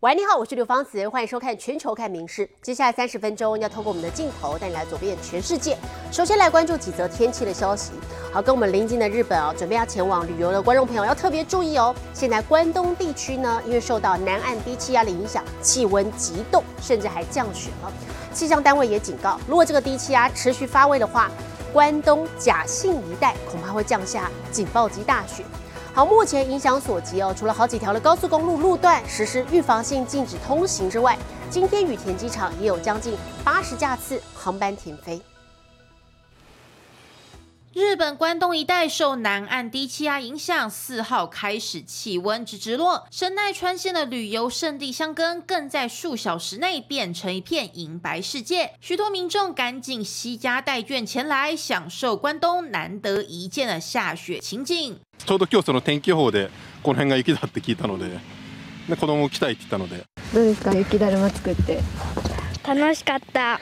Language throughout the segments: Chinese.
喂，你好，我是刘芳慈，欢迎收看《全球看名事》。接下来三十分钟要透过我们的镜头带你来走遍全世界。首先来关注几则天气的消息。好，跟我们邻近的日本啊，准备要前往旅游的观众朋友要特别注意哦。现在关东地区呢，因为受到南岸低气压的影响，气温急冻，甚至还降雪了。气象单位也警告，如果这个低气压持续发威的话，关东甲信一带恐怕会降下警报级大雪。好，目前影响所及哦，除了好几条的高速公路路段实施预防性禁止通行之外，今天羽田机场也有将近八十架次航班停飞。日本关东一带受南岸低气压影响，四号开始气温直直落，神奈川县的旅游胜地箱根更在数小时内变成一片银白世界，许多民众赶紧惜家带眷前来享受关东难得一见的下雪情景。ちょうど今日その天気予報でこの辺が雪だって聞いたので、で子供来たいって言ったので。どうですか雪だるま作って。楽しかった。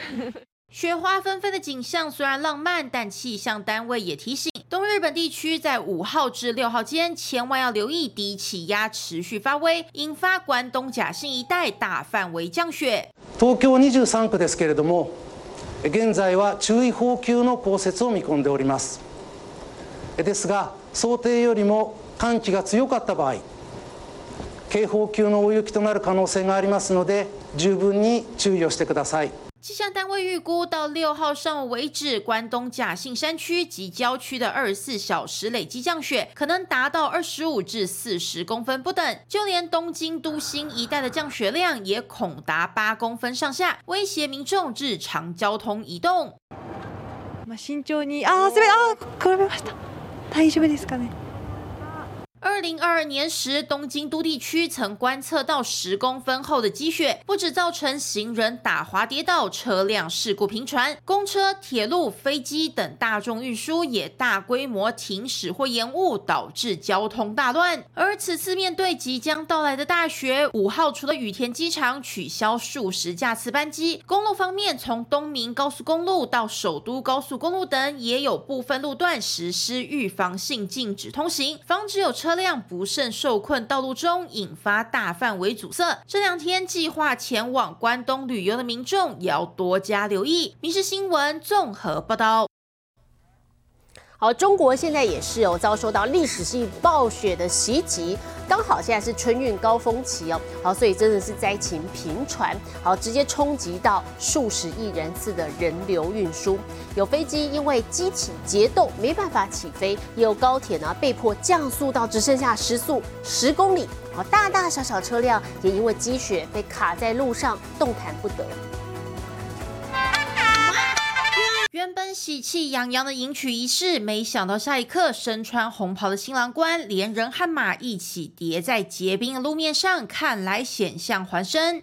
雪花纷飞的景象虽然浪漫，但气象单位也提醒，东日本地区在五号至六号间，千万要留意低气压持续发威，引发关东甲信一带大范围降雪。東京二十三区ですけれども、現在は注意報級の降雪を見込んでおります。ですが。想定よりも寒気が強かった場合警報級の大雪となる可能性がありますので十分に注意をしてください。 气象单位预估，到六号上午为止，关东甲信山区及郊区的二十四小时累积降雪可能达到二十五至四十公分不等，就连东京都心一带的降雪量也恐达八公分上下，威胁民众日常交通移动。慎重にあ、すべあ、転びました。大丈夫ですかね。 二零二二年时，东京都地区曾观测到十公分厚的积雪，不止造成行人打滑跌倒、车辆事故频传，公车、铁路、飞机等大众运输也大规模停驶或延误，导致交通大乱。而此次面对即将到来的大雪，五号除了羽田机场取消数十架次班机，公路方面从东明高速公路到首都高速公路等，也有部分路段实施预防性禁止通行，防止有车。车辆不慎受困道路中，引发大范围阻塞。这两天计划前往关东旅游的民众也要多加留意。民事新闻综合报道。好，中国现在也是有遭受到历史性暴雪的袭击，刚好现在是春运高峰期哦，好，所以真的是灾情频传，好，直接冲击到数十亿人次的人流运输，有飞机因为机体结冻没办法起飞，也有高铁呢被迫降速到只剩下时速十公里，好，大大小小车辆也因为积雪被卡在路上，动弹不得。原本喜气洋洋的迎娶仪式，没想到下一刻，身穿红袍的新郎官连人和马一起叠在结冰的路面上，看来险象环生。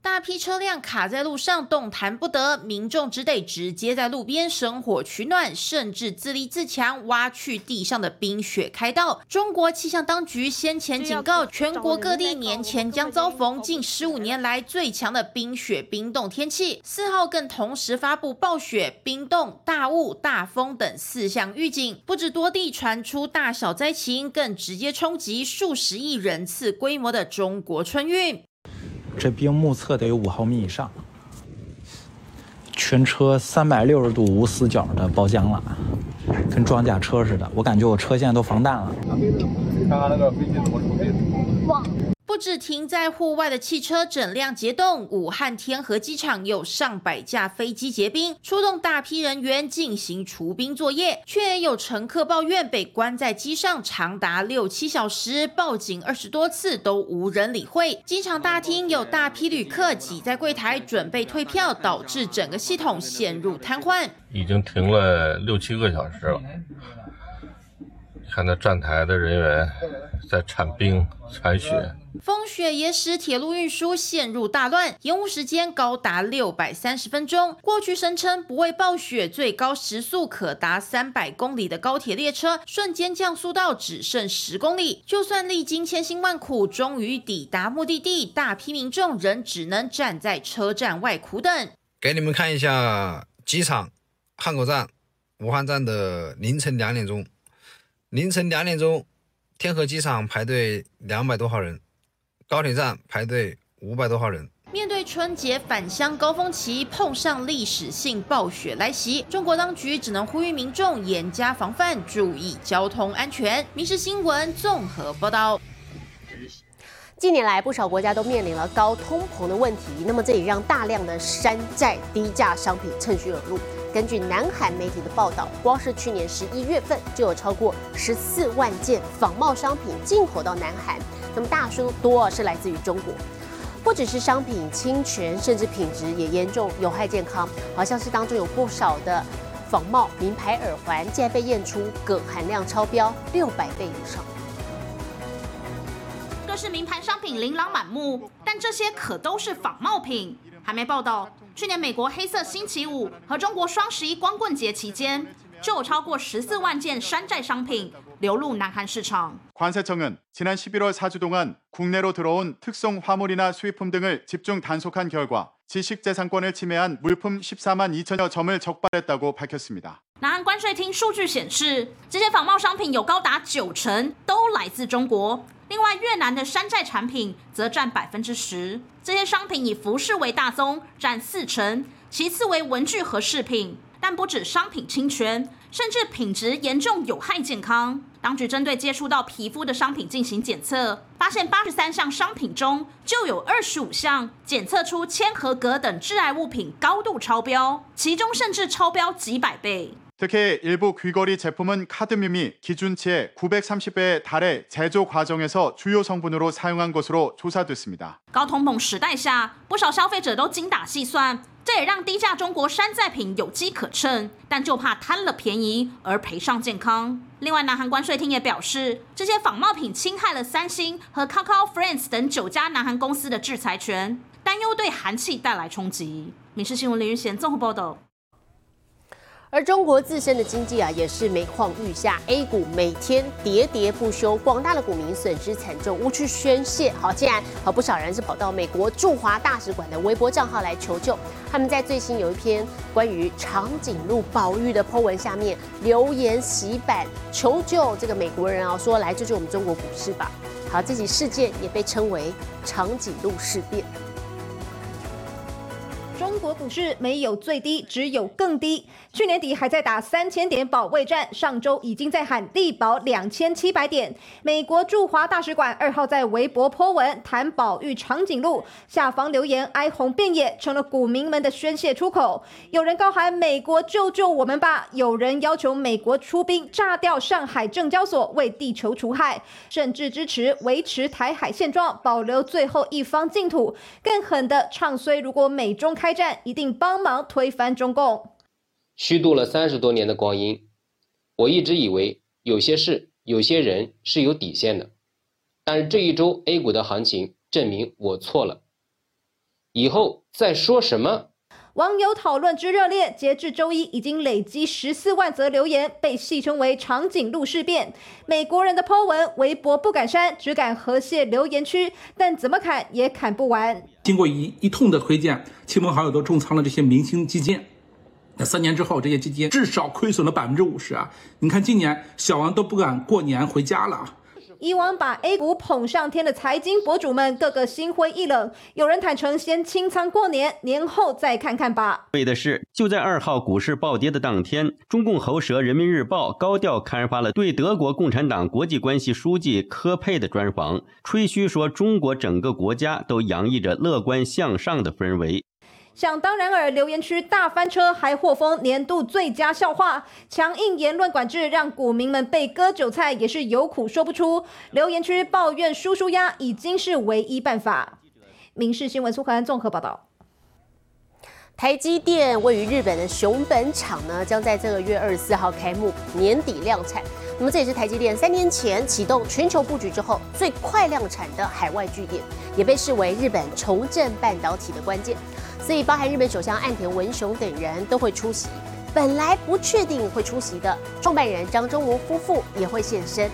大批车辆卡在路上，动弹不得，民众只得直接在路边生火取暖，甚至自立自强，挖去地上的冰雪开道。中国气象当局先前警告，全国各地年前将遭逢近十五年来最强的冰雪冰冻天气。四号更同时发布暴雪、冰冻、大雾、大风等四项预警，不止多地传出大小灾情，更直接冲击数十亿人次规模的。中国春运，这冰目测得有五毫米以上，全车三百六十度无死角的包浆了，跟装甲车似的，我感觉我车现在都防弹了。看看那个飞机怎么处理？哇！不止停在户外的汽车整辆结冻，武汉天河机场有上百架飞机结冰，出动大批人员进行除冰作业，却也有乘客抱怨被关在机上长达六七小时，报警二十多次都无人理会。机场大厅有大批旅客挤在柜台准备退票，导致整个系统陷入瘫痪。已经停了六七个小时了。看到站台的人员在铲冰、铲雪，风雪也使铁路运输陷入大乱，延误时间高达六百三十分钟。过去声称不畏暴雪，最高时速可达三百公里的高铁列车，瞬间降速到只剩十公里。就算历经千辛万苦，终于抵达目的地，大批民众仍只能站在车站外苦等。给你们看一下机场汉口站、武汉站的凌晨两点钟。凌晨两点钟，天河机场排队两百多号人，高铁站排队五百多号人。面对春节返乡高峰期，碰上历史性暴雪来袭，中国当局只能呼吁民众严加防范，注意交通安全。民事新闻综合报道。近年来，不少国家都面临了高通膨的问题，那么这也让大量的山寨低价商品趁虚而入。根据南韩媒体的报道，光是去年十一月份就有超过十四万件仿冒商品进口到南韩，那么大数多是来自于中国。不只是商品侵权，甚至品质也严重有害健康。好像是当中有不少的仿冒名牌耳环，竟然被验出铬含量超标六百倍以上。各式名牌商品琳琅满目，但这些可都是仿冒品。还没报道，去年美国黑色星期五和中国双十一光棍节期间，就有超过十四万件山寨商品。流入南韩市场。관세청은지난11월4주 동안 국내로 들어온 특송 화물이나 수입품 등을 집중 단속한 결과知识재산권을 침해한 물품14万2천여 점을 적발했다고 밝혔습니다。 南韩关税厅数据显示，这些仿冒商品有高达九成都来自中国。 另外，越南的山寨产品则占百分之十。这些商品以服饰为大宗，占四成，其次为文具和饰品。但不止商品侵权，甚至品质严重有害健康。当局针对接触到皮肤的商品进行检测，发现八十三项商品中就有二十五项检测出铅和镉等致癌物品高度超标，其中甚至超标几百倍。 특히일부귀걸이제품은카드뮴이기준치의930배에달해제조과정에서주요성분으로사용한것으로조사됐습니다高通膨时代下，不少消费者都精打细算，这也让低价中国山寨品有机可乘，但就怕贪了便宜而赔上健康。另外，南韩关税厅也表示，这些仿冒品侵害了三星和 Kakao Friends 等九家南韩公司的制裁权，担忧对韩企带来冲击。民事新闻林玉贤综合报道。 而中国自身的经济啊，也是每况愈下，A 股每天喋喋不休，广大的股民损失惨重，无处宣泄。好，竟然好不少人是跑到美国驻华大使馆的微博账号来求救。他们在最新有一篇关于长颈鹿保育的 po 文下面留言洗版求救，这个美国人啊说来救救我们中国股市吧。好，这起事件也被称为长颈鹿事变。中国股市没有最低，只有更低。去年底还在打三千点保卫战，上周已经在喊力保两千七百点。美国驻华大使馆二号在微博泼文谈保育长颈鹿，下方留言哀鸿遍野，成了股民们的宣泄出口。有人高喊“美国救救我们吧”，有人要求美国出兵炸掉上海证交所，为地球除害，甚至支持维持台海现状，保留最后一方净土。更狠的唱衰，如果美中开开战，一定帮忙推翻中共。虚度了三十多年的光阴，我一直以为有些事、有些人是有底线的，但是这一周 A 股的行情证明我错了。以后再说什么？网友讨论之热烈，截至周一已经累积十四万则留言，被戏称为“长颈鹿事变”。美国人的 Po 文，微博不敢删，只敢和谐留言区，但怎么砍也砍不完。经过一一通的推荐，亲朋好友都重仓了这些明星基金。那三年之后，这些基金至少亏损了百分之五十啊！你看今年小王都不敢过年回家了啊。以往把 A 股捧上天的财经博主们，个个心灰意冷。有人坦诚先清仓过年，年后再看看吧。为的是，就在二号股市暴跌的当天，中共喉舌《人民日报》高调刊发了对德国共产党国际关系书记科佩的专访，吹嘘说中国整个国家都洋溢着乐观向上的氛围。想当然尔，留言区大翻车，还获封年度最佳笑话。强硬言论管制让股民们被割韭菜，也是有苦说不出。留言区抱怨输输压已经是唯一办法。民事新闻苏荷安综合报道。台积电位于日本的熊本厂呢，将在这个月二十四号开幕，年底量产。那么这也是台积电三年前启动全球布局之后最快量产的海外据点，也被视为日本重振半导体的关键。所以，包含日本首相岸田文雄等人都会出席。本来不确定会出席的创办人张忠谋夫妇也会现身。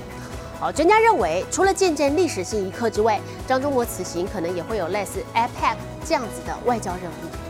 好，专家认为，除了见证历史性一刻之外，张忠谋此行可能也会有类似 APEC 这样子的外交任务。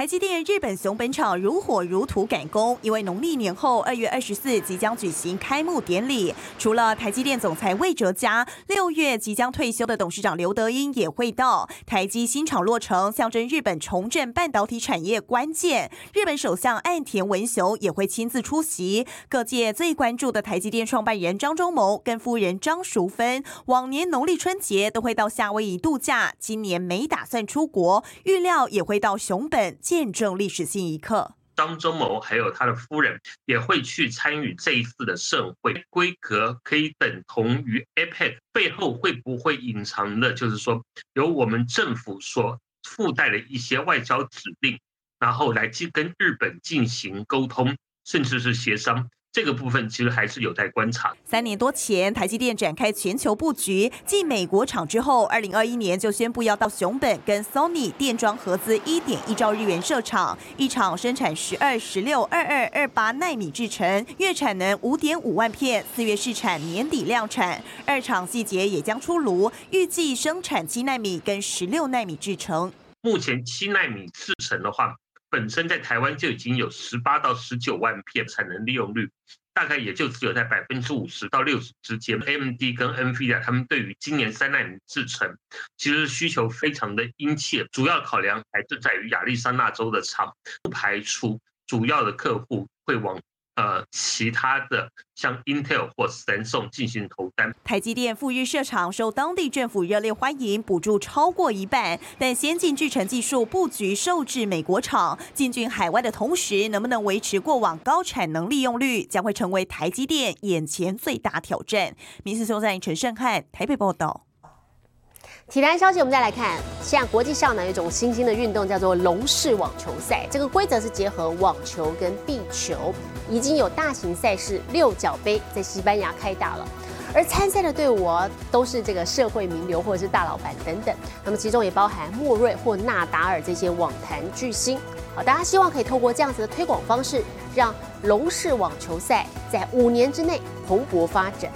台积电日本熊本厂如火如荼赶工，因为农历年后二月二十四即将举行开幕典礼。除了台积电总裁魏哲嘉，六月即将退休的董事长刘德英也会到。台积新厂落成，象征日本重振半导体产业关键。日本首相岸田文雄也会亲自出席。各界最关注的台积电创办人张忠谋跟夫人张淑芬，往年农历春节都会到夏威夷度假，今年没打算出国，预料也会到熊本。见证历史性一刻，张忠谋还有他的夫人也会去参与这一次的盛会，规格可以等同于 APEC，背后会不会隐藏的，就是说由我们政府所附带的一些外交指令，然后来去跟日本进行沟通，甚至是协商。这个部分其实还是有待观察。三年多前，台积电展开全球布局，继美国厂之后，二零二一年就宣布要到熊本跟 Sony 电装合资一点一兆日元设厂，一厂生产十二、十六、二二、二八纳米制程，月产能五点五万片，四月试产，年底量产。二厂细节也将出炉，预计生产七纳米跟十六纳米制程。目前七纳米制程的话。本身在台湾就已经有十八到十九万片产能利用率，大概也就只有在百分之五十到六十之间。AMD 跟 NVIDIA 他们对于今年三纳米制程，其实需求非常的殷切，主要考量还是在于亚利桑那州的厂，不排除主要的客户会往。呃，其他的像 Intel 或神送进行投单。台积电富裕设厂受当地政府热烈欢迎，补助超过一半。但先进制程技术布局受制美国厂，进军海外的同时，能不能维持过往高产能利用率，将会成为台积电眼前最大挑战。民事收站陈胜汉台北报道。体坛消息，我们再来看，现在国际上呢有一种新兴的运动叫做龙式网球赛，这个规则是结合网球跟壁球，已经有大型赛事六角杯在西班牙开打了，而参赛的队伍都是这个社会名流或者是大老板等等，那么其中也包含莫瑞或纳达尔这些网坛巨星。好，大家希望可以透过这样子的推广方式，让龙式网球赛在五年之内蓬勃发展。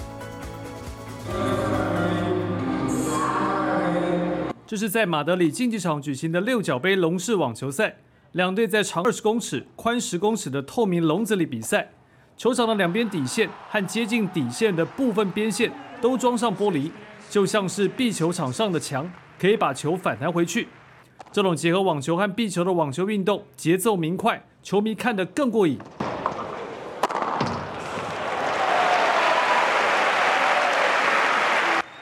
这是在马德里竞技场举行的六角杯龙式网球赛，两队在长二十公尺、宽十公尺的透明笼子里比赛。球场的两边底线和接近底线的部分边线都装上玻璃，就像是壁球场上的墙，可以把球反弹回去。这种结合网球和壁球的网球运动，节奏明快，球迷看得更过瘾。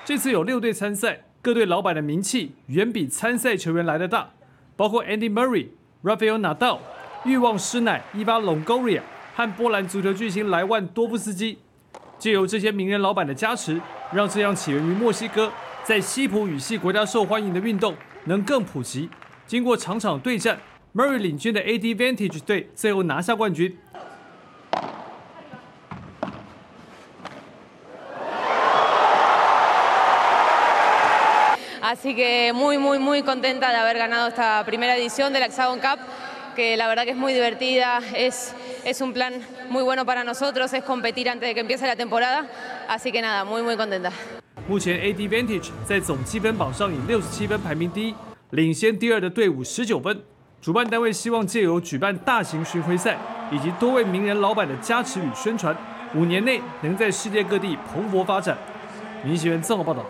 这次有六队参赛。各队老板的名气远比参赛球员来的大，包括 Andy Murray、Rafael Nadal、欲望师奶伊巴隆 Goria 和波兰足球巨星莱万多夫斯基。借由这些名人老板的加持，让这样起源于墨西哥、在西普语系国家受欢迎的运动能更普及。经过场场对战，Murray 领军的 AD Vantage 队最后拿下冠军。Así que muy, muy, muy contenta de haber ganado esta primera edición del Hexagon Cup, que la verdad que es muy divertida, es, es un plan muy bueno para nosotros, es competir antes de que empiece la temporada, así que nada, muy, muy contenta. 目前 AD Vantage 在总积分榜上以六十七分排名第一，领先第二的队伍十九分。主办单位希望借由举办大型巡回赛以及多位名人老板的加持与宣传，五年内能在世界各地蓬勃发展。民新闻综合报道。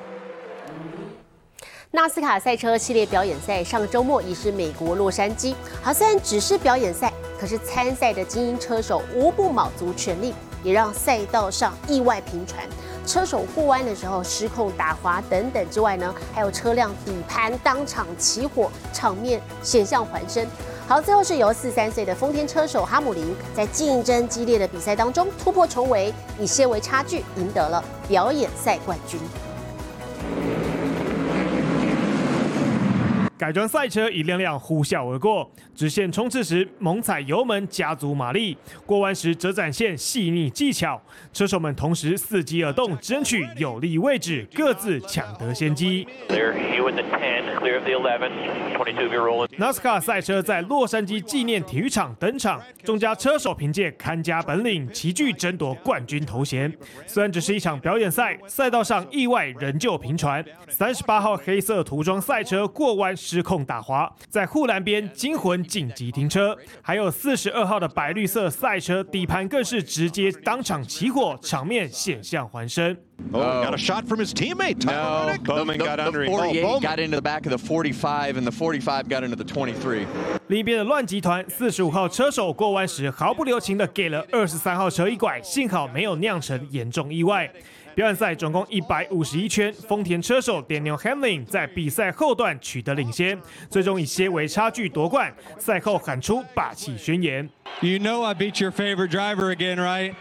纳斯卡赛车系列表演赛上周末已是美国洛杉矶。好，虽然只是表演赛，可是参赛的精英车手无不卯足全力，也让赛道上意外频传。车手过弯的时候失控打滑等等之外呢，还有车辆底盘当场起火，场面险象环生。好，最后是由四三岁的丰田车手哈姆林在竞争激烈的比赛当中突破重围，以些微差距赢得了表演赛冠军。改装赛车一辆辆呼啸而过，直线冲刺时猛踩油门加足马力，过弯时则展现细腻技巧。车手们同时伺机而动，争取有利位置，各自抢得先机。NASCAR 赛车在洛杉矶纪念体育场登场，众家车手凭借看家本领，齐聚争夺冠军头衔。虽然只是一场表演赛，赛道上意外仍旧频传。三十八号黑色涂装赛车过弯。失控打滑，在护栏边惊魂紧急停车。还有四十二号的白绿色赛车底盘更是直接当场起火，场面险象环生。Oh, got a shot from his teammate. No. Bowman the, got the, under the him. 48 Bowman got got into the back of the 45, and the 45 got into the 23. 另一边的乱集团四十五号车手过弯时毫不留情的给了二十三号车一拐，幸好没有酿成严重意外。表演赛总共一百五十一圈，丰田车手 Daniel Hamlin 在比赛后段取得领先，最终以些微差距夺冠。赛后喊出霸气宣言。You know I beat your favorite driver again, right?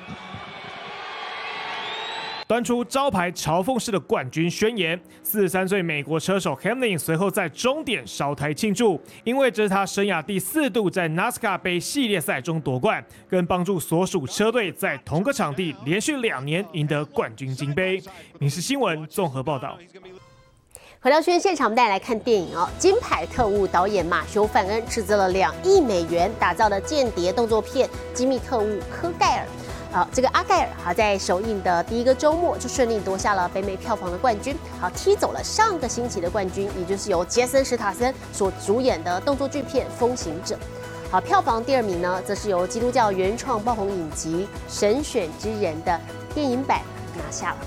端出招牌嘲讽式的冠军宣言。四十三岁美国车手 Hamlin 随后在终点烧台庆祝，因为这是他生涯第四度在 NASCAR 杯系列赛中夺冠，更帮助所属车队在同个场地连续两年赢得冠军金杯。民事新闻综合报道。回到宣现场，我们带来看电影哦。金牌特务导演马修·范恩斥资了两亿美元打造的间谍动作片《机密特务科盖尔》。好，这个阿盖尔好在首映的第一个周末就顺利夺下了北美票房的冠军，好踢走了上个星期的冠军，也就是由杰森·史塔森所主演的动作巨片《风行者》。好，票房第二名呢，则是由基督教原创爆红影集《神选之人》的电影版拿下了。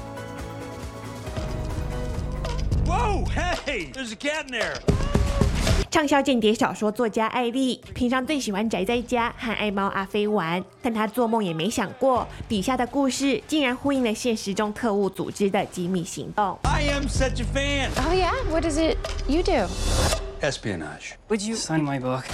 Whoa, hey, there's a canner 畅销间谍小说作家艾丽，平常最喜欢宅在家和爱猫阿飞玩，但她做梦也没想过，底下的故事竟然呼应了现实中特务组织的机密行动。I am such a fan. Oh yeah? What is it you do? Espionage. Would you sign my book?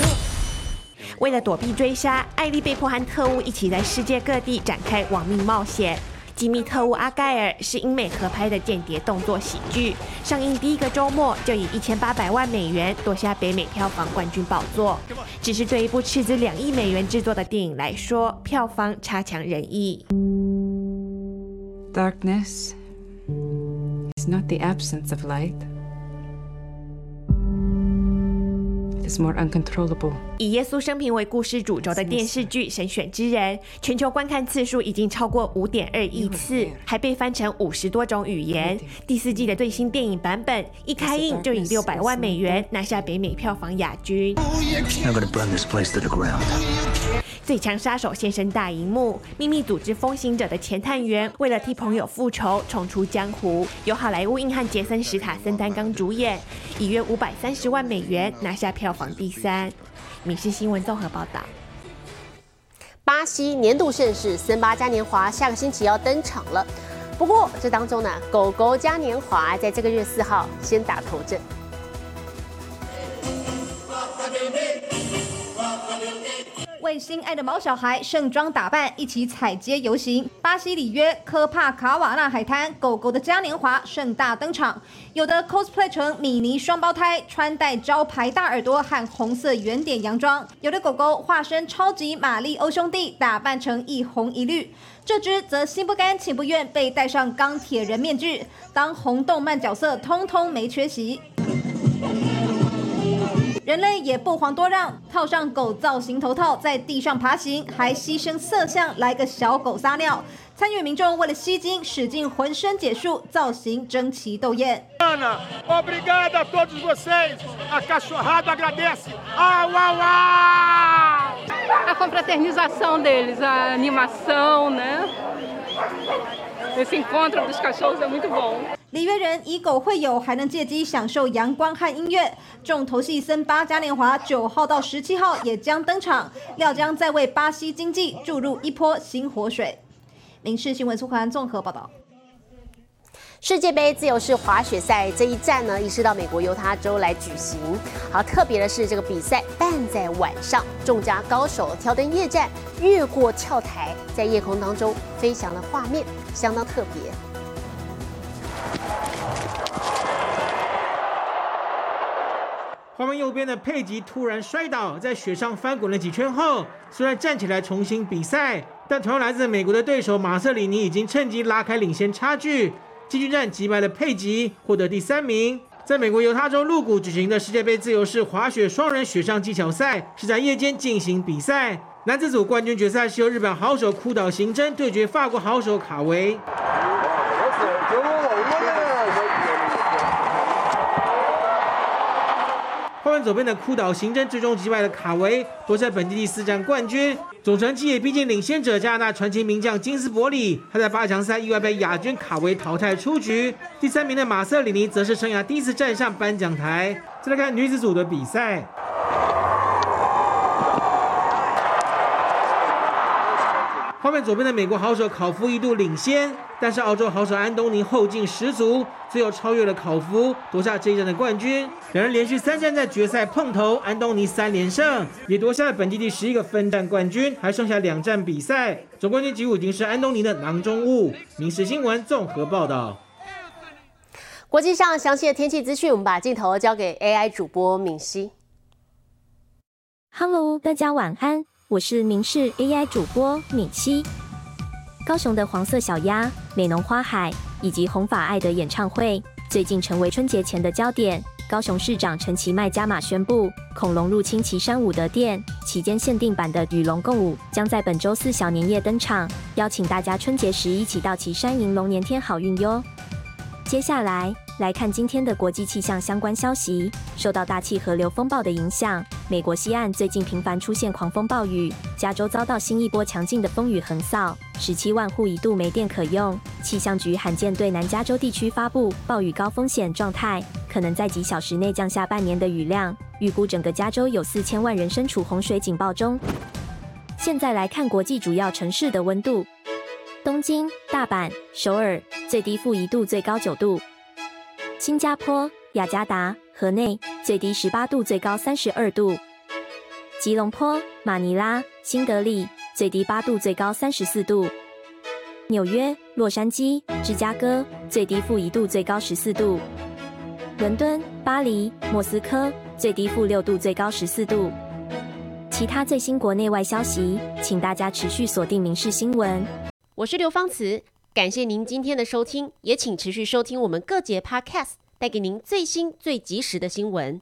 为了躲避追杀，艾丽被迫和特务一起在世界各地展开亡命冒险。机密特务阿盖尔是英美合拍的间谍动作喜剧，上映第一个周末就以一千八百万美元夺下北美票房冠军宝座。只是对一部斥资两亿美元制作的电影来说，票房差强人意。Darkness is not the absence of light. Is more uncontrollable. 以耶稣生平为故事主轴的电视剧《神选之人》，全球观看次数已经超过五点二亿次，还被翻成五十多种语言。第四季的最新电影版本一开映就以六百万美元拿下北美票房亚军。I'm gonna burn this place to the ground. 最强杀手现身大荧幕，秘密组织风行者的前探员为了替朋友复仇，重出江湖，由好莱坞硬汉杰森·史塔森担纲主演，以约五百三十万美元拿下票房第三。民事新闻综合报道。巴西年度盛事森巴嘉年华下个星期要登场了，不过这当中呢，狗狗嘉年华在这个月四号先打头阵。为心爱的毛小孩盛装打扮，一起踩街游行。巴西里约科帕卡瓦纳海滩，狗狗的嘉年华盛大登场。有的 cosplay 成米妮双胞胎，穿戴招牌大耳朵和红色圆点洋装；有的狗狗化身超级马里欧兄弟，打扮成一红一绿。这只则心不甘情不愿被戴上钢铁人面具，当红动漫角色通通没缺席。人类也不遑多让，套上狗造型头套，在地上爬行，还牺牲色相来个小狗撒尿。参与民众为了吸睛，使尽浑身解数，造型争奇斗艳。Ana, obrigada a todos vocês. A cachorrada agradece. Au, au, au! A confraternização deles, a animação, né? Esse encontro dos cachorros é muito bom. 里约人以狗会友，还能借机享受阳光和音乐。重头戏森巴嘉年华九号到十七号也将登场，料将再为巴西经济注入一波新活水。民事新闻苏涵综合报道。世界杯自由式滑雪赛这一站呢，移师到美国犹他州来举行。好，特别的是这个比赛办在晚上，众家高手挑灯夜战，越过跳台，在夜空当中飞翔的画面相当特别。画面右边的佩吉突然摔倒，在雪上翻滚了几圈后，虽然站起来重新比赛，但同样来自美国的对手马瑟里尼已经趁机拉开领先差距。季军战击败了佩吉，获得第三名。在美国犹他州鹿谷举行的世界杯自由式滑雪双人雪上技巧赛是在夜间进行比赛。男子组冠军决赛是由日本好手枯岛行真对决法国好手卡维。面左边的枯岛行政最终击败了卡维，夺下本季第四站冠军。总成绩也逼近领先者加拿大传奇名将金斯伯里，他在八强赛意外被亚军卡维淘汰出局。第三名的马瑟里尼则是生涯第一次站上颁奖台。再来看女子组的比赛。画面左边的美国好手考夫一度领先，但是澳洲好手安东尼后劲十足，最后超越了考夫，夺下这一站的冠军。两人连续三战在决赛碰头，安东尼三连胜，也夺下了本季第十一个分站冠军，还剩下两站比赛，总冠军几乎已经是安东尼的囊中物。民事新闻综合报道。国际上详细的天气资讯，我们把镜头交给 AI 主播敏熙。Hello，大家晚安。我是明视 AI 主播敏熙。高雄的黄色小鸭、美浓花海以及红发爱的演唱会，最近成为春节前的焦点。高雄市长陈其迈加码宣布，恐龙入侵旗山武德殿期间限定版的与龙共舞将在本周四小年夜登场，邀请大家春节时一起到旗山迎龙，年添好运哟。接下来。来看今天的国际气象相关消息。受到大气河流风暴的影响，美国西岸最近频繁出现狂风暴雨，加州遭到新一波强劲的风雨横扫，十七万户一度没电可用。气象局罕见对南加州地区发布暴雨高风险状态，可能在几小时内降下半年的雨量，预估整个加州有四千万人身处洪水警报中。现在来看国际主要城市的温度：东京、大阪、首尔，最低负一度，最高九度。新加坡、雅加达、河内最低十八度，最高三十二度；吉隆坡、马尼拉、新德里最低八度，最高三十四度；纽约、洛杉矶、芝加哥最低负一度，最高十四度；伦敦、巴黎、莫斯科最低负六度，最高十四度。其他最新国内外消息，请大家持续锁定《民事新闻》。我是刘芳慈。感谢您今天的收听，也请持续收听我们各节 Podcast，带给您最新最及时的新闻。